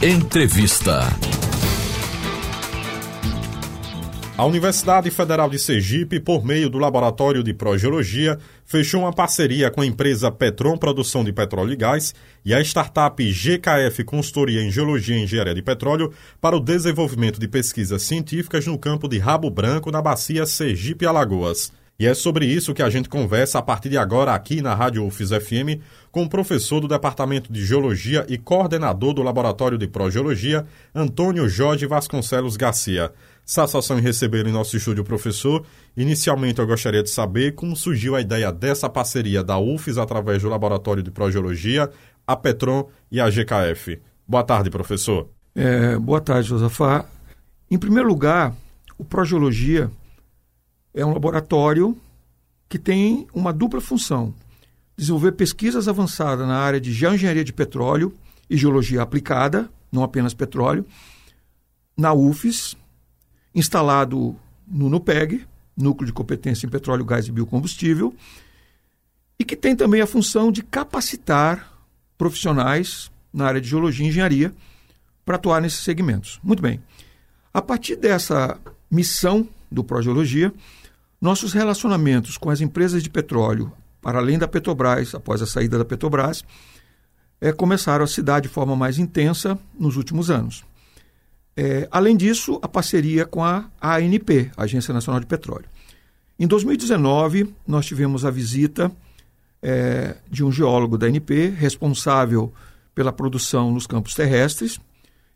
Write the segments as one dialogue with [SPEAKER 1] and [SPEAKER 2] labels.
[SPEAKER 1] Entrevista.
[SPEAKER 2] A Universidade Federal de Sergipe, por meio do Laboratório de Progeologia, fechou uma parceria com a empresa Petron Produção de Petróleo e Gás e a startup GKF Consultoria em Geologia e Engenharia de Petróleo para o desenvolvimento de pesquisas científicas no campo de Rabo Branco, na bacia Sergipe-Alagoas. E é sobre isso que a gente conversa a partir de agora aqui na Rádio UFIS FM com o professor do Departamento de Geologia e coordenador do Laboratório de Progeologia, Antônio Jorge Vasconcelos Garcia. Satisfação em receber em nosso estúdio, professor. Inicialmente, eu gostaria de saber como surgiu a ideia dessa parceria da UFES através do Laboratório de Progeologia, a Petron e a GKF. Boa tarde, professor.
[SPEAKER 3] É, boa tarde, Josafá. Em primeiro lugar, o Progeologia é um laboratório que tem uma dupla função: desenvolver pesquisas avançadas na área de geoengenharia de petróleo e geologia aplicada, não apenas petróleo, na UFES, instalado no NUPEG, Núcleo de Competência em Petróleo, Gás e Biocombustível, e que tem também a função de capacitar profissionais na área de geologia e engenharia para atuar nesses segmentos. Muito bem. A partir dessa missão do Progeologia, nossos relacionamentos com as empresas de petróleo, para além da Petrobras, após a saída da Petrobras, é, começaram a se dar de forma mais intensa nos últimos anos. É, além disso, a parceria com a ANP, Agência Nacional de Petróleo. Em 2019, nós tivemos a visita é, de um geólogo da ANP, responsável pela produção nos campos terrestres.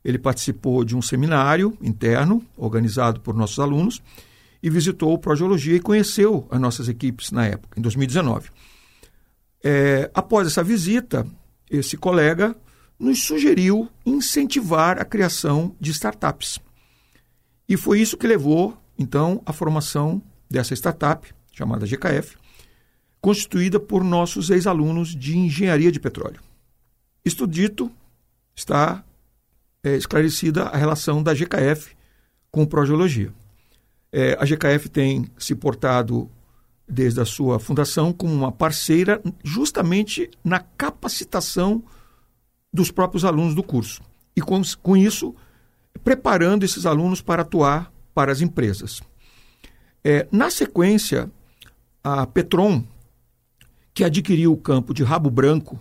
[SPEAKER 3] Ele participou de um seminário interno, organizado por nossos alunos, e visitou o Progeologia e conheceu as nossas equipes na época, em 2019. É, após essa visita, esse colega nos sugeriu incentivar a criação de startups. E foi isso que levou, então, à formação dessa startup, chamada GKF, constituída por nossos ex-alunos de engenharia de petróleo. Isto dito, está é, esclarecida a relação da GKF com progeologia. É, a GKF tem se portado desde a sua fundação como uma parceira justamente na capacitação dos próprios alunos do curso. E com, com isso, preparando esses alunos para atuar para as empresas. É, na sequência, a Petron, que adquiriu o campo de Rabo Branco,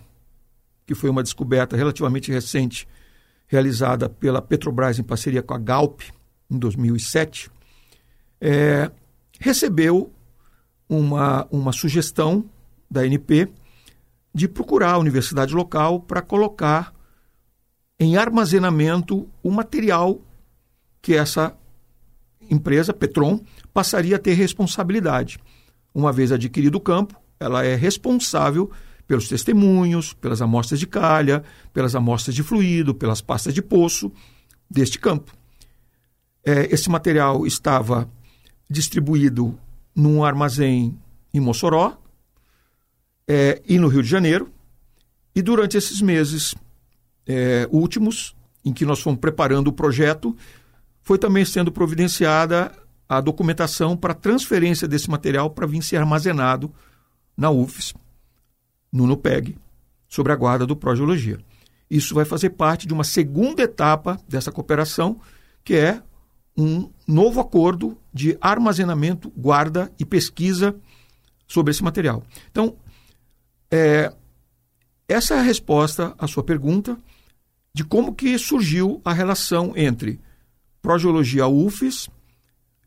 [SPEAKER 3] que foi uma descoberta relativamente recente, realizada pela Petrobras em parceria com a Galp, em 2007, é, recebeu uma, uma sugestão da NP de procurar a universidade local para colocar em armazenamento o material que essa empresa, Petron, passaria a ter responsabilidade. Uma vez adquirido o campo, ela é responsável pelos testemunhos, pelas amostras de calha, pelas amostras de fluido, pelas pastas de poço deste campo. É, esse material estava distribuído num armazém em Mossoró é, e no Rio de Janeiro. E durante esses meses é, últimos, em que nós fomos preparando o projeto, foi também sendo providenciada a documentação para transferência desse material para vir ser armazenado na UFES, no NUPEG, sobre a guarda do Progeologia. Isso vai fazer parte de uma segunda etapa dessa cooperação, que é um novo acordo de armazenamento, guarda e pesquisa sobre esse material. Então, é, essa é a resposta à sua pergunta de como que surgiu a relação entre Progeologia UFES,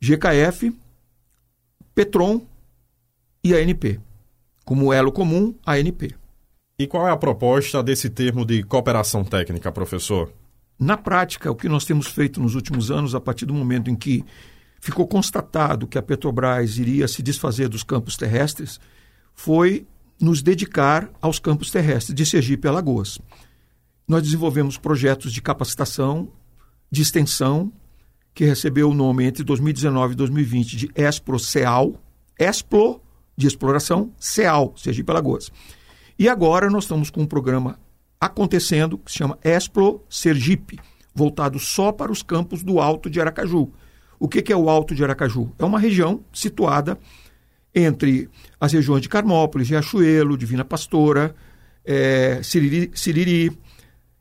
[SPEAKER 3] GKF, Petron e ANP. Como elo comum, ANP.
[SPEAKER 2] E qual é a proposta desse termo de cooperação técnica, professor?
[SPEAKER 3] Na prática, o que nós temos feito nos últimos anos, a partir do momento em que ficou constatado que a Petrobras iria se desfazer dos campos terrestres, foi nos dedicar aos campos terrestres de Sergipe e Alagoas. Nós desenvolvemos projetos de capacitação, de extensão, que recebeu o nome entre 2019 e 2020 de ESPRO-CEAL, ESPLO de exploração, CEAL, Sergipe Alagoas. E agora nós estamos com um programa acontecendo, que se chama Explo Sergipe, voltado só para os campos do Alto de Aracaju. O que, que é o Alto de Aracaju? É uma região situada entre as regiões de Carmópolis, Riachuelo, Divina Pastora, é, Siriri, Siriri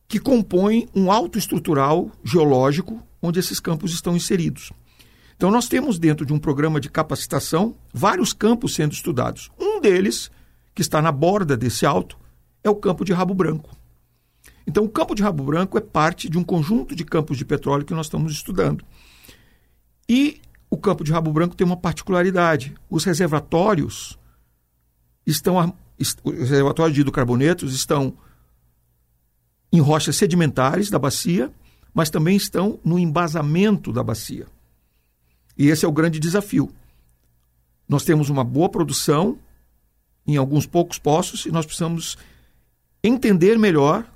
[SPEAKER 3] que compõem um alto estrutural geológico onde esses campos estão inseridos. Então, nós temos dentro de um programa de capacitação vários campos sendo estudados. Um deles, que está na borda desse alto, é o campo de Rabo Branco. Então, o campo de Rabo Branco é parte de um conjunto de campos de petróleo que nós estamos estudando. E o campo de Rabo Branco tem uma particularidade: os reservatórios estão, os reservatórios de hidrocarbonetos estão em rochas sedimentares da bacia, mas também estão no embasamento da bacia. E esse é o grande desafio. Nós temos uma boa produção em alguns poucos poços e nós precisamos entender melhor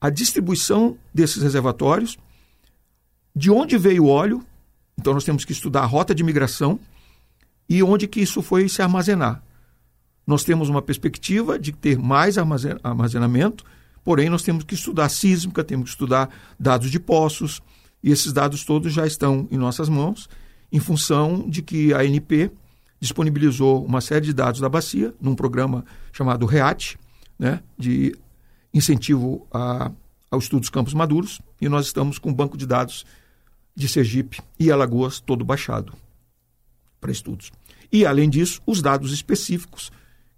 [SPEAKER 3] a distribuição desses reservatórios, de onde veio o óleo, então nós temos que estudar a rota de migração e onde que isso foi se armazenar. Nós temos uma perspectiva de ter mais armazenamento, porém nós temos que estudar sísmica, temos que estudar dados de poços, e esses dados todos já estão em nossas mãos em função de que a ANP disponibilizou uma série de dados da bacia num programa chamado REAT, né, de incentivo a, ao estudo dos campos maduros, e nós estamos com um banco de dados de Sergipe e Alagoas todo baixado para estudos. E, além disso, os dados específicos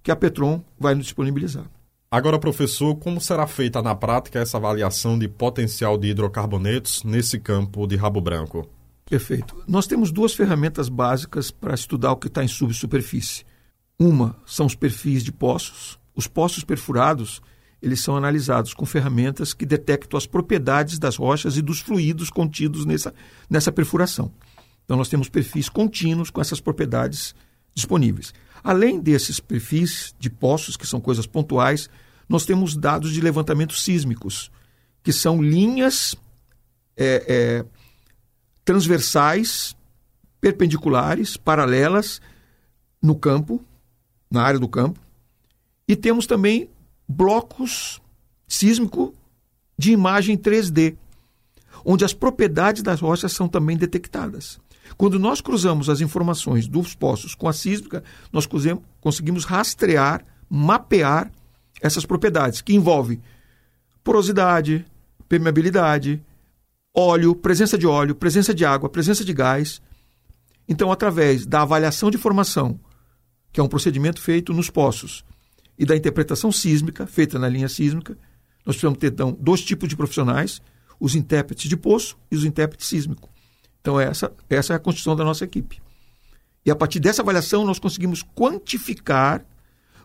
[SPEAKER 3] que a Petron vai nos disponibilizar.
[SPEAKER 2] Agora, professor, como será feita na prática essa avaliação de potencial de hidrocarbonetos nesse campo de Rabo Branco?
[SPEAKER 3] Perfeito. Nós temos duas ferramentas básicas para estudar o que está em subsuperfície. Uma são os perfis de poços. Os poços perfurados eles são analisados com ferramentas que detectam as propriedades das rochas e dos fluidos contidos nessa, nessa perfuração. Então, nós temos perfis contínuos com essas propriedades disponíveis. Além desses perfis de poços, que são coisas pontuais, nós temos dados de levantamento sísmicos, que são linhas é, é, transversais, perpendiculares, paralelas no campo, na área do campo. E temos também blocos sísmico de imagem 3D, onde as propriedades das rochas são também detectadas. Quando nós cruzamos as informações dos poços com a sísmica, nós conseguimos rastrear, mapear essas propriedades, que envolvem porosidade, permeabilidade, óleo, presença de óleo, presença de água, presença de gás. Então, através da avaliação de formação, que é um procedimento feito nos poços, e da interpretação sísmica, feita na linha sísmica, nós precisamos ter então, dois tipos de profissionais, os intérpretes de poço e os intérpretes sísmico. Então, essa, essa é a constituição da nossa equipe. E a partir dessa avaliação, nós conseguimos quantificar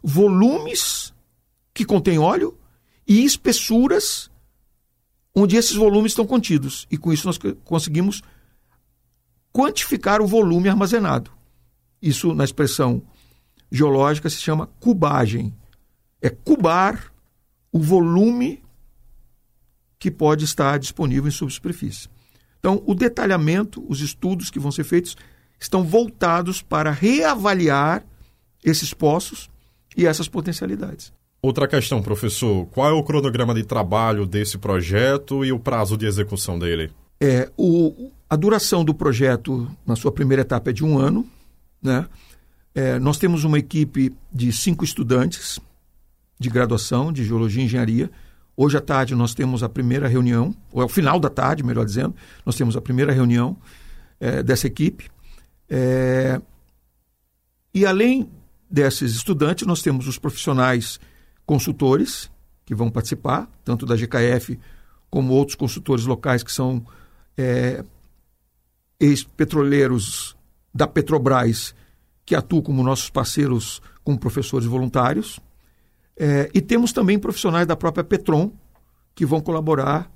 [SPEAKER 3] volumes que contêm óleo e espessuras onde esses volumes estão contidos. E com isso nós conseguimos quantificar o volume armazenado. Isso, na expressão geológica, se chama cubagem. É cubar o volume que pode estar disponível em subsuperfície. Então, o detalhamento, os estudos que vão ser feitos, estão voltados para reavaliar esses poços e essas potencialidades.
[SPEAKER 2] Outra questão, professor: qual é o cronograma de trabalho desse projeto e o prazo de execução dele?
[SPEAKER 3] É, o, a duração do projeto, na sua primeira etapa, é de um ano. Né? É, nós temos uma equipe de cinco estudantes de graduação de Geologia e Engenharia. Hoje à tarde nós temos a primeira reunião, ou é o final da tarde, melhor dizendo, nós temos a primeira reunião é, dessa equipe. É, e além desses estudantes, nós temos os profissionais consultores que vão participar, tanto da GKF como outros consultores locais que são é, ex-petroleiros da Petrobras, que atuam como nossos parceiros, como professores voluntários. É, e temos também profissionais da própria Petron, que vão colaborar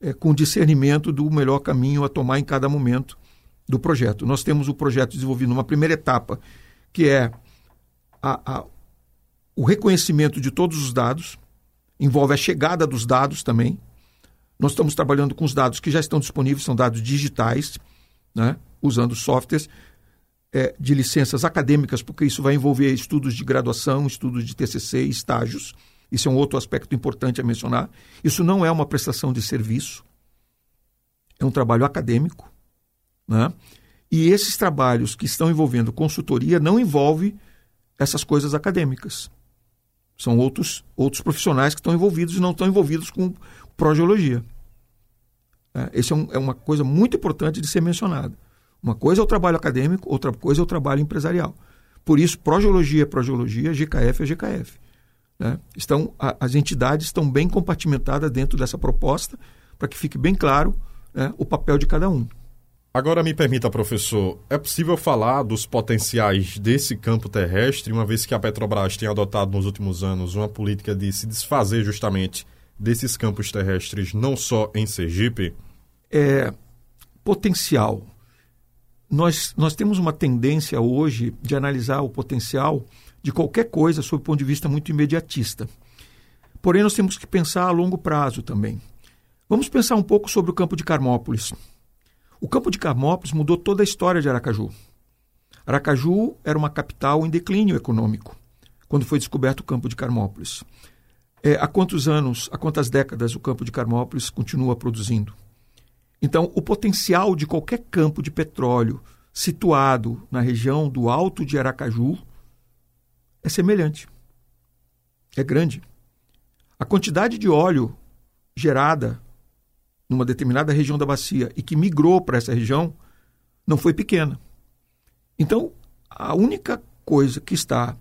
[SPEAKER 3] é, com discernimento do melhor caminho a tomar em cada momento do projeto. Nós temos o projeto desenvolvido numa primeira etapa, que é a, a o reconhecimento de todos os dados, envolve a chegada dos dados também. Nós estamos trabalhando com os dados que já estão disponíveis, são dados digitais, né? usando softwares é, de licenças acadêmicas, porque isso vai envolver estudos de graduação, estudos de TCC, estágios. Isso é um outro aspecto importante a mencionar. Isso não é uma prestação de serviço, é um trabalho acadêmico. Né? E esses trabalhos que estão envolvendo consultoria não envolvem essas coisas acadêmicas São outros, outros profissionais que estão envolvidos e não estão envolvidos com progeologia. É, esse é, um, é uma coisa muito importante de ser mencionada. Uma coisa é o trabalho acadêmico, outra coisa é o trabalho empresarial. Por isso, progeologia é progeologia, GKF é GKF. Né? Estão, a, as entidades estão bem compartimentadas dentro dessa proposta para que fique bem claro né, o papel de cada um.
[SPEAKER 2] Agora me permita, professor, é possível falar dos potenciais desse campo terrestre, uma vez que a Petrobras tem adotado nos últimos anos uma política de se desfazer justamente desses campos terrestres, não só em Sergipe?
[SPEAKER 3] É, potencial. Nós, nós temos uma tendência hoje de analisar o potencial de qualquer coisa sob o ponto de vista muito imediatista. Porém, nós temos que pensar a longo prazo também. Vamos pensar um pouco sobre o campo de Carmópolis. O campo de Carmópolis mudou toda a história de Aracaju. Aracaju era uma capital em declínio econômico quando foi descoberto o campo de Carmópolis. É, há quantos anos, há quantas décadas o campo de Carmópolis continua produzindo? Então, o potencial de qualquer campo de petróleo situado na região do Alto de Aracaju é semelhante. É grande. A quantidade de óleo gerada numa determinada região da bacia e que migrou para essa região não foi pequena. Então, a única coisa que está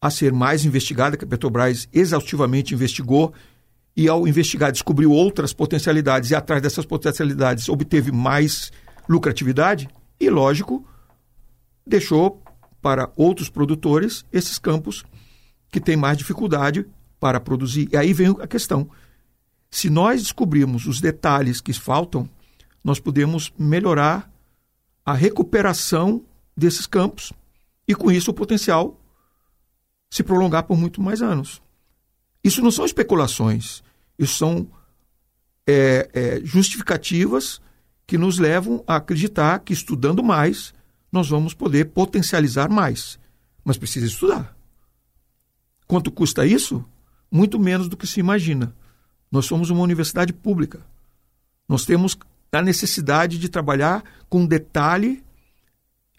[SPEAKER 3] a ser mais investigada, que a Petrobras exaustivamente investigou, e ao investigar descobriu outras potencialidades, e atrás dessas potencialidades obteve mais lucratividade, e lógico, deixou para outros produtores esses campos que têm mais dificuldade para produzir. E aí vem a questão. Se nós descobrirmos os detalhes que faltam, nós podemos melhorar a recuperação desses campos e, com isso, o potencial se prolongar por muito mais anos. Isso não são especulações, isso são é, é, justificativas que nos levam a acreditar que, estudando mais, nós vamos poder potencializar mais. Mas precisa estudar. Quanto custa isso? Muito menos do que se imagina. Nós somos uma universidade pública. Nós temos a necessidade de trabalhar com detalhe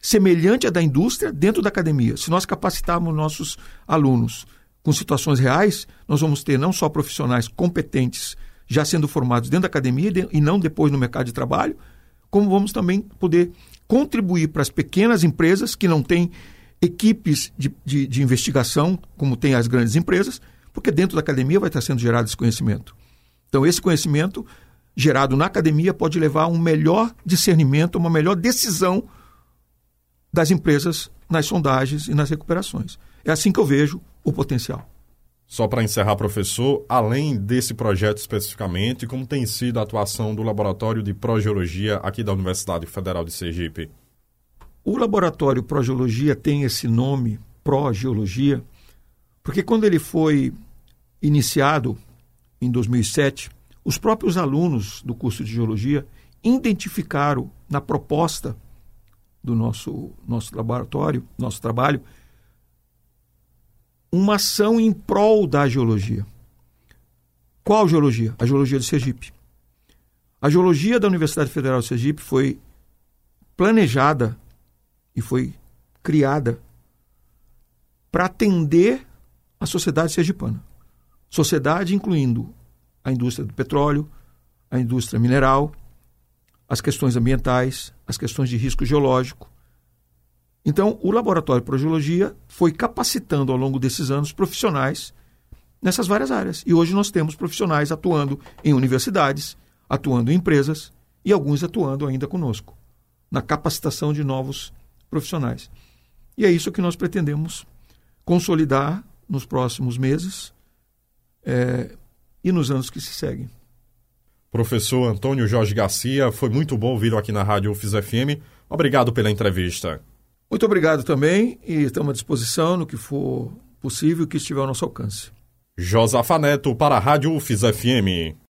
[SPEAKER 3] semelhante à da indústria dentro da academia. Se nós capacitarmos nossos alunos com situações reais, nós vamos ter não só profissionais competentes já sendo formados dentro da academia e não depois no mercado de trabalho, como vamos também poder contribuir para as pequenas empresas que não têm equipes de, de, de investigação, como tem as grandes empresas, porque dentro da academia vai estar sendo gerado esse conhecimento. Então, esse conhecimento gerado na academia pode levar a um melhor discernimento, uma melhor decisão das empresas nas sondagens e nas recuperações. É assim que eu vejo o potencial.
[SPEAKER 2] Só para encerrar, professor, além desse projeto especificamente, como tem sido a atuação do Laboratório de Progeologia aqui da Universidade Federal de Sergipe?
[SPEAKER 3] O Laboratório Progeologia tem esse nome, Progeologia, porque quando ele foi iniciado em 2007, os próprios alunos do curso de Geologia identificaram na proposta do nosso, nosso laboratório, nosso trabalho, uma ação em prol da geologia. Qual geologia? A geologia de Sergipe. A geologia da Universidade Federal de Sergipe foi planejada e foi criada para atender a sociedade sergipana. Sociedade incluindo a indústria do petróleo, a indústria mineral, as questões ambientais, as questões de risco geológico. Então, o Laboratório de Progeologia foi capacitando ao longo desses anos profissionais nessas várias áreas. E hoje nós temos profissionais atuando em universidades, atuando em empresas e alguns atuando ainda conosco, na capacitação de novos profissionais. E é isso que nós pretendemos consolidar nos próximos meses é, e nos anos que se seguem.
[SPEAKER 2] Professor Antônio Jorge Garcia, foi muito bom ouvi-lo aqui na Rádio UFIS FM. Obrigado pela entrevista.
[SPEAKER 3] Muito obrigado também e estamos à disposição no que for possível que estiver ao nosso alcance.
[SPEAKER 2] Josafa Neto para a Rádio UFIS FM.